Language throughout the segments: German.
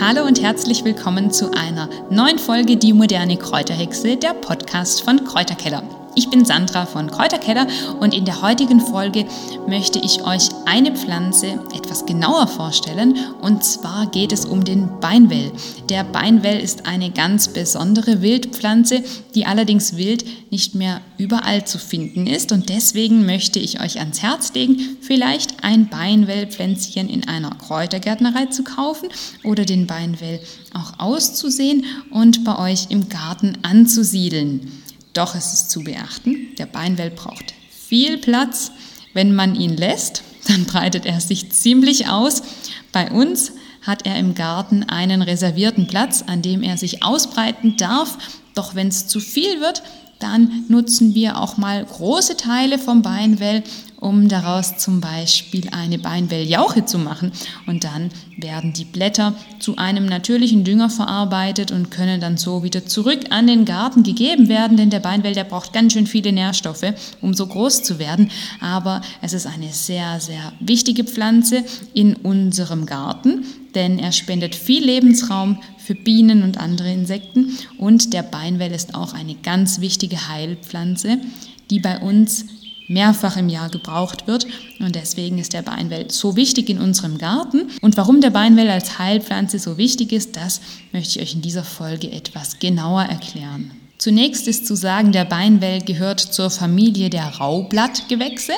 Hallo und herzlich willkommen zu einer neuen Folge Die moderne Kräuterhexe, der Podcast von Kräuterkeller. Ich bin Sandra von Kräuterkeller und in der heutigen Folge möchte ich euch eine Pflanze etwas genauer vorstellen und zwar geht es um den Beinwell. Der Beinwell ist eine ganz besondere Wildpflanze, die allerdings wild nicht mehr überall zu finden ist und deswegen möchte ich euch ans Herz legen, vielleicht ein Beinwellpflänzchen in einer Kräutergärtnerei zu kaufen oder den Beinwell auch auszusehen und bei euch im Garten anzusiedeln. Doch es ist zu beachten, der Beinwell braucht viel Platz. Wenn man ihn lässt, dann breitet er sich ziemlich aus. Bei uns hat er im Garten einen reservierten Platz, an dem er sich ausbreiten darf. Doch wenn es zu viel wird, dann nutzen wir auch mal große Teile vom Beinwell, um daraus zum Beispiel eine Beinwelljauche zu machen. Und dann werden die Blätter zu einem natürlichen Dünger verarbeitet und können dann so wieder zurück an den Garten gegeben werden, denn der Beinwell, der braucht ganz schön viele Nährstoffe, um so groß zu werden. Aber es ist eine sehr, sehr wichtige Pflanze in unserem Garten, denn er spendet viel Lebensraum für Bienen und andere Insekten und der Beinwell ist auch eine ganz wichtige Heilpflanze, die bei uns mehrfach im Jahr gebraucht wird. Und deswegen ist der Beinwell so wichtig in unserem Garten. Und warum der Beinwell als Heilpflanze so wichtig ist, das möchte ich euch in dieser Folge etwas genauer erklären. Zunächst ist zu sagen, der Beinwell gehört zur Familie der Raublattgewächse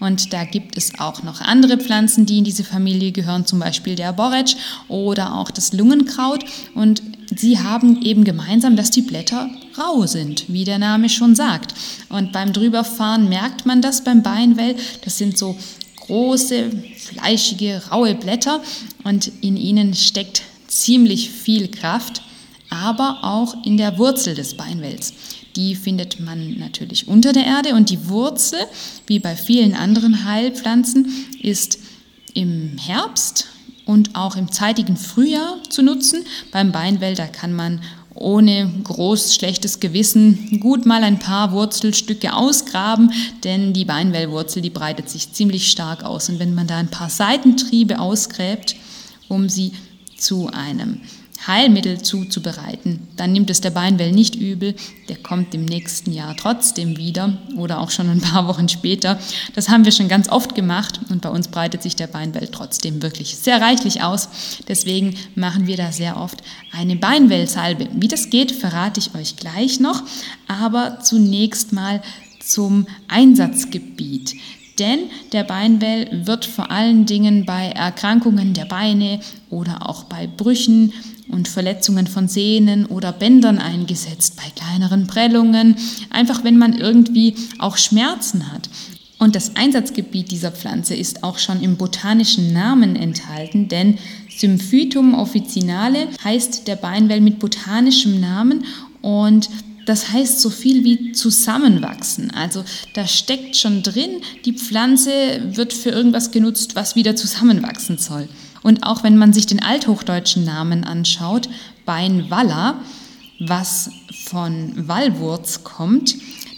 und da gibt es auch noch andere Pflanzen, die in diese Familie gehören, zum Beispiel der Borretsch oder auch das Lungenkraut und sie haben eben gemeinsam, dass die Blätter rau sind, wie der Name schon sagt. Und beim Drüberfahren merkt man das beim Beinwell, das sind so große, fleischige, raue Blätter und in ihnen steckt ziemlich viel Kraft aber auch in der Wurzel des Beinwells. Die findet man natürlich unter der Erde und die Wurzel, wie bei vielen anderen Heilpflanzen, ist im Herbst und auch im zeitigen Frühjahr zu nutzen. Beim Beinwell, da kann man ohne groß schlechtes Gewissen gut mal ein paar Wurzelstücke ausgraben, denn die Beinwellwurzel, die breitet sich ziemlich stark aus. Und wenn man da ein paar Seitentriebe ausgräbt, um sie zu einem Heilmittel zuzubereiten, dann nimmt es der Beinwell nicht übel, der kommt im nächsten Jahr trotzdem wieder oder auch schon ein paar Wochen später. Das haben wir schon ganz oft gemacht und bei uns breitet sich der Beinwell trotzdem wirklich sehr reichlich aus. Deswegen machen wir da sehr oft eine Beinwellsalbe. Wie das geht, verrate ich euch gleich noch, aber zunächst mal zum Einsatzgebiet. Denn der Beinwell wird vor allen Dingen bei Erkrankungen der Beine oder auch bei Brüchen und Verletzungen von Sehnen oder Bändern eingesetzt, bei kleineren Prellungen, einfach wenn man irgendwie auch Schmerzen hat. Und das Einsatzgebiet dieser Pflanze ist auch schon im botanischen Namen enthalten, denn Symphytum officinale heißt der Beinwell mit botanischem Namen und das heißt so viel wie zusammenwachsen. Also da steckt schon drin, die Pflanze wird für irgendwas genutzt, was wieder zusammenwachsen soll. Und auch wenn man sich den althochdeutschen Namen anschaut, Beinwalla, was von Wallwurz kommt,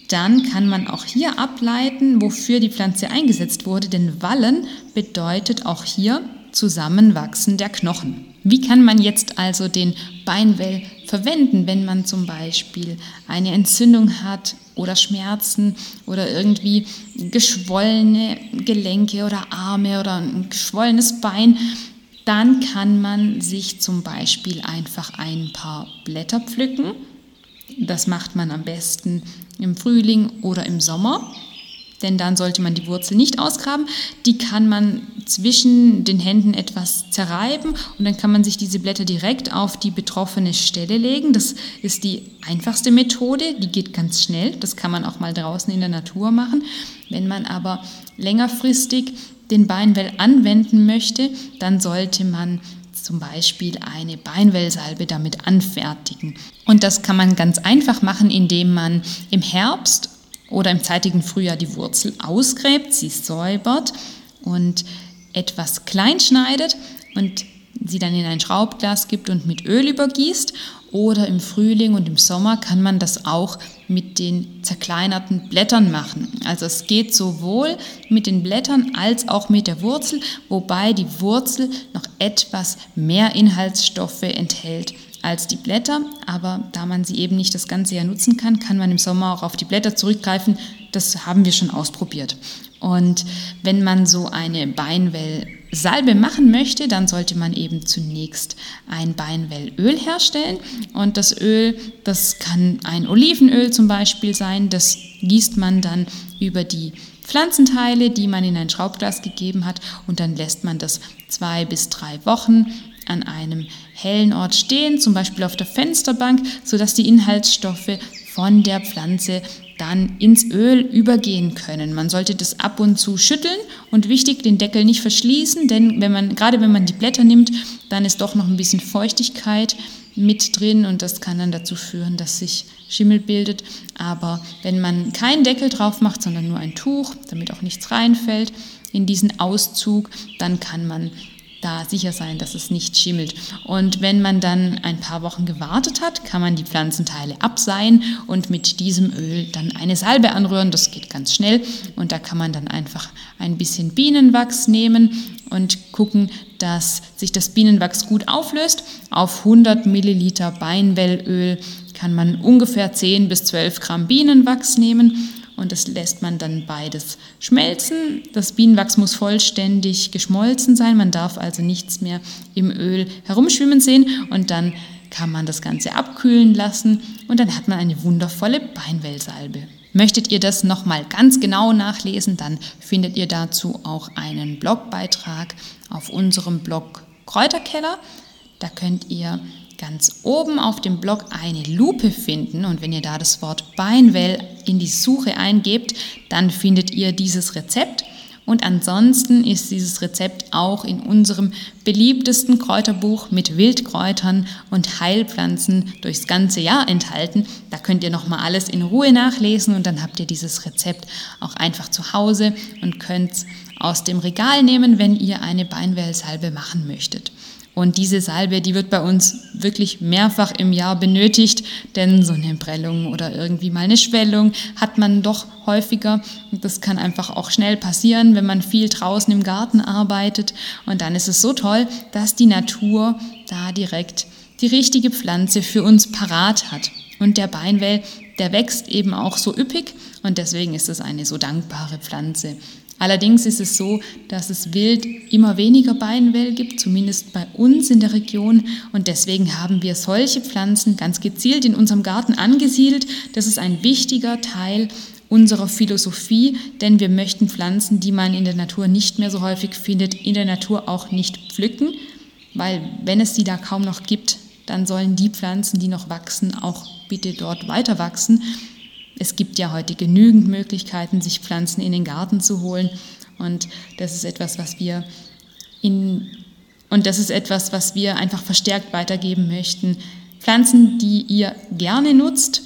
dann kann man auch hier ableiten, wofür die Pflanze eingesetzt wurde, denn Wallen bedeutet auch hier Zusammenwachsen der Knochen. Wie kann man jetzt also den Beinwell verwenden, wenn man zum Beispiel eine Entzündung hat oder Schmerzen oder irgendwie geschwollene Gelenke oder Arme oder ein geschwollenes Bein? Dann kann man sich zum Beispiel einfach ein paar Blätter pflücken. Das macht man am besten im Frühling oder im Sommer denn dann sollte man die Wurzel nicht ausgraben. Die kann man zwischen den Händen etwas zerreiben und dann kann man sich diese Blätter direkt auf die betroffene Stelle legen. Das ist die einfachste Methode, die geht ganz schnell. Das kann man auch mal draußen in der Natur machen. Wenn man aber längerfristig den Beinwell anwenden möchte, dann sollte man zum Beispiel eine Beinwellsalbe damit anfertigen. Und das kann man ganz einfach machen, indem man im Herbst oder im zeitigen Frühjahr die Wurzel ausgräbt, sie säubert und etwas klein schneidet und sie dann in ein Schraubglas gibt und mit Öl übergießt. Oder im Frühling und im Sommer kann man das auch mit den zerkleinerten Blättern machen. Also es geht sowohl mit den Blättern als auch mit der Wurzel, wobei die Wurzel noch etwas mehr Inhaltsstoffe enthält als die Blätter. Aber da man sie eben nicht das ganze Jahr nutzen kann, kann man im Sommer auch auf die Blätter zurückgreifen. Das haben wir schon ausprobiert. Und wenn man so eine Beinwellsalbe machen möchte, dann sollte man eben zunächst ein Beinwellöl herstellen. Und das Öl, das kann ein Olivenöl zum Beispiel sein, das gießt man dann über die Pflanzenteile, die man in ein Schraubglas gegeben hat, und dann lässt man das zwei bis drei Wochen an einem hellen Ort stehen, zum Beispiel auf der Fensterbank, sodass die Inhaltsstoffe von der Pflanze dann ins Öl übergehen können. Man sollte das ab und zu schütteln und wichtig, den Deckel nicht verschließen, denn wenn man, gerade wenn man die Blätter nimmt, dann ist doch noch ein bisschen Feuchtigkeit mit drin und das kann dann dazu führen, dass sich Schimmel bildet. Aber wenn man keinen Deckel drauf macht, sondern nur ein Tuch, damit auch nichts reinfällt in diesen Auszug, dann kann man da sicher sein, dass es nicht schimmelt. Und wenn man dann ein paar Wochen gewartet hat, kann man die Pflanzenteile abseihen und mit diesem Öl dann eine Salbe anrühren. Das geht ganz schnell und da kann man dann einfach ein bisschen Bienenwachs nehmen und gucken, dass sich das Bienenwachs gut auflöst. Auf 100 Milliliter Beinwellöl kann man ungefähr 10 bis 12 Gramm Bienenwachs nehmen und das lässt man dann beides schmelzen. Das Bienenwachs muss vollständig geschmolzen sein, man darf also nichts mehr im Öl herumschwimmen sehen und dann kann man das Ganze abkühlen lassen und dann hat man eine wundervolle Beinwellsalbe. Möchtet ihr das nochmal ganz genau nachlesen, dann findet ihr dazu auch einen Blogbeitrag auf unserem Blog Kräuterkeller. Da könnt ihr ganz oben auf dem Blog eine Lupe finden und wenn ihr da das Wort Beinwell in die Suche eingebt, dann findet ihr dieses Rezept. Und ansonsten ist dieses Rezept auch in unserem beliebtesten Kräuterbuch mit Wildkräutern und Heilpflanzen durchs ganze Jahr enthalten. Da könnt ihr nochmal alles in Ruhe nachlesen und dann habt ihr dieses Rezept auch einfach zu Hause und könnt es aus dem Regal nehmen, wenn ihr eine Beinwellsalbe machen möchtet. Und diese Salbe, die wird bei uns wirklich mehrfach im Jahr benötigt, denn so eine Prellung oder irgendwie mal eine Schwellung hat man doch häufiger. Das kann einfach auch schnell passieren, wenn man viel draußen im Garten arbeitet. Und dann ist es so toll, dass die Natur da direkt die richtige Pflanze für uns parat hat. Und der Beinwell, der wächst eben auch so üppig und deswegen ist es eine so dankbare Pflanze. Allerdings ist es so, dass es wild immer weniger Beinwell gibt, zumindest bei uns in der Region. Und deswegen haben wir solche Pflanzen ganz gezielt in unserem Garten angesiedelt. Das ist ein wichtiger Teil unserer Philosophie, denn wir möchten Pflanzen, die man in der Natur nicht mehr so häufig findet, in der Natur auch nicht pflücken, weil wenn es sie da kaum noch gibt, dann sollen die Pflanzen, die noch wachsen, auch bitte dort weiter wachsen. Es gibt ja heute genügend Möglichkeiten, sich Pflanzen in den Garten zu holen. Und das ist etwas, was wir in, und das ist etwas, was wir einfach verstärkt weitergeben möchten. Pflanzen, die ihr gerne nutzt,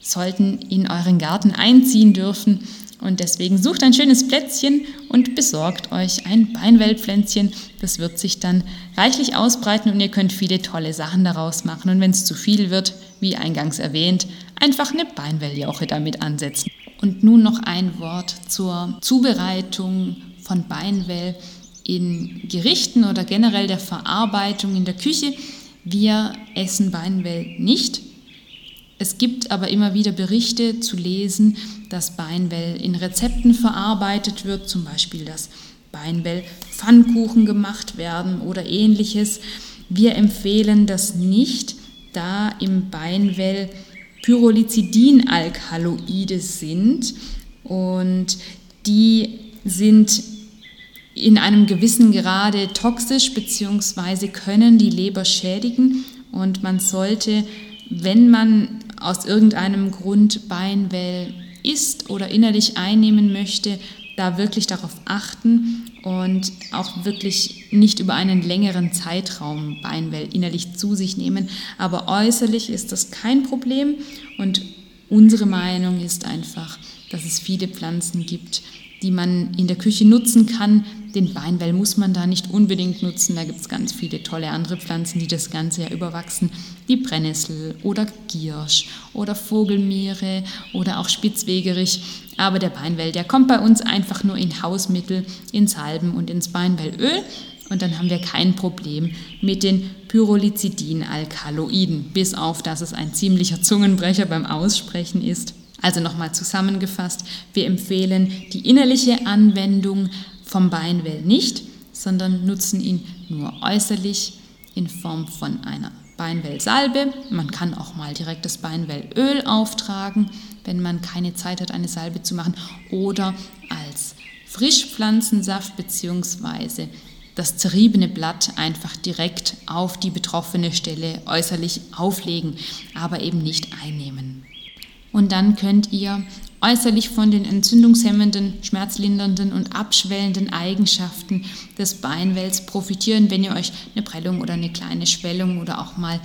sollten in euren Garten einziehen dürfen. Und deswegen sucht ein schönes Plätzchen und besorgt euch ein Beinwellpflänzchen. Das wird sich dann reichlich ausbreiten und ihr könnt viele tolle Sachen daraus machen. Und wenn es zu viel wird, wie eingangs erwähnt, einfach eine Beinwelljauche damit ansetzen. Und nun noch ein Wort zur Zubereitung von Beinwell in Gerichten oder generell der Verarbeitung in der Küche. Wir essen Beinwell nicht. Es gibt aber immer wieder Berichte zu lesen, dass Beinwell in Rezepten verarbeitet wird, zum Beispiel, dass Beinwell Pfannkuchen gemacht werden oder ähnliches. Wir empfehlen das nicht, da im Beinwell Pyrrolizidinalkaloide sind und die sind in einem gewissen Grade toxisch bzw. können die Leber schädigen und man sollte, wenn man aus irgendeinem Grund Beinwell isst oder innerlich einnehmen möchte, da wirklich darauf achten und auch wirklich nicht über einen längeren Zeitraum Beinwell innerlich zu sich nehmen. Aber äußerlich ist das kein Problem und unsere Meinung ist einfach, dass es viele Pflanzen gibt, die man in der Küche nutzen kann. Den Beinwell muss man da nicht unbedingt nutzen. Da gibt es ganz viele tolle andere Pflanzen, die das ganze Jahr überwachsen. Die Brennnessel oder Giersch oder Vogelmeere oder auch Spitzwegerich. Aber der Beinwell, der kommt bei uns einfach nur in Hausmittel, in Salben und ins Beinwellöl. Und dann haben wir kein Problem mit den Pyrrolizidin-Alkaloiden, bis auf, dass es ein ziemlicher Zungenbrecher beim Aussprechen ist. Also nochmal zusammengefasst, wir empfehlen die innerliche Anwendung vom Beinwell nicht, sondern nutzen ihn nur äußerlich in Form von einer Beinwellsalbe. Man kann auch mal direkt das Beinwellöl auftragen, wenn man keine Zeit hat, eine Salbe zu machen, oder als Frischpflanzensaft bzw. das zerriebene Blatt einfach direkt auf die betroffene Stelle äußerlich auflegen, aber eben nicht einnehmen. Und dann könnt ihr äußerlich von den entzündungshemmenden, schmerzlindernden und abschwellenden Eigenschaften des Beinwells profitieren, wenn ihr euch eine Prellung oder eine kleine Schwellung oder auch mal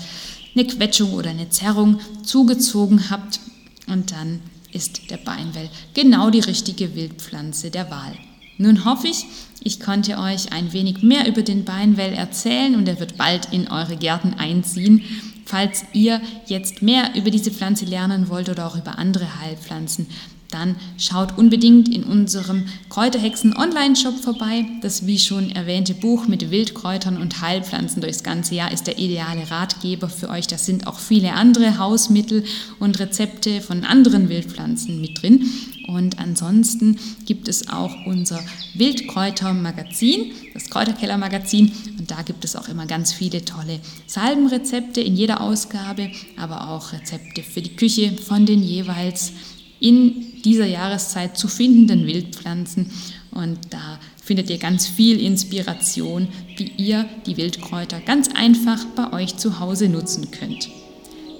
eine Quetschung oder eine Zerrung zugezogen habt. Und dann ist der Beinwell genau die richtige Wildpflanze der Wahl. Nun hoffe ich, ich konnte euch ein wenig mehr über den Beinwell erzählen und er wird bald in eure Gärten einziehen. Falls ihr jetzt mehr über diese Pflanze lernen wollt oder auch über andere Heilpflanzen, dann schaut unbedingt in unserem Kräuterhexen Online-Shop vorbei. Das wie schon erwähnte Buch mit Wildkräutern und Heilpflanzen durchs ganze Jahr ist der ideale Ratgeber für euch. Da sind auch viele andere Hausmittel und Rezepte von anderen Wildpflanzen mit drin. Und ansonsten gibt es auch unser Wildkräuter-Magazin, das Kräuterkeller-Magazin. Und da gibt es auch immer ganz viele tolle Salbenrezepte in jeder Ausgabe, aber auch Rezepte für die Küche von den jeweils in dieser Jahreszeit zu findenden Wildpflanzen. Und da findet ihr ganz viel Inspiration, wie ihr die Wildkräuter ganz einfach bei euch zu Hause nutzen könnt.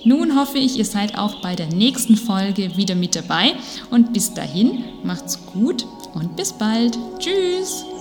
Nun hoffe ich, ihr seid auch bei der nächsten Folge wieder mit dabei und bis dahin macht's gut und bis bald. Tschüss!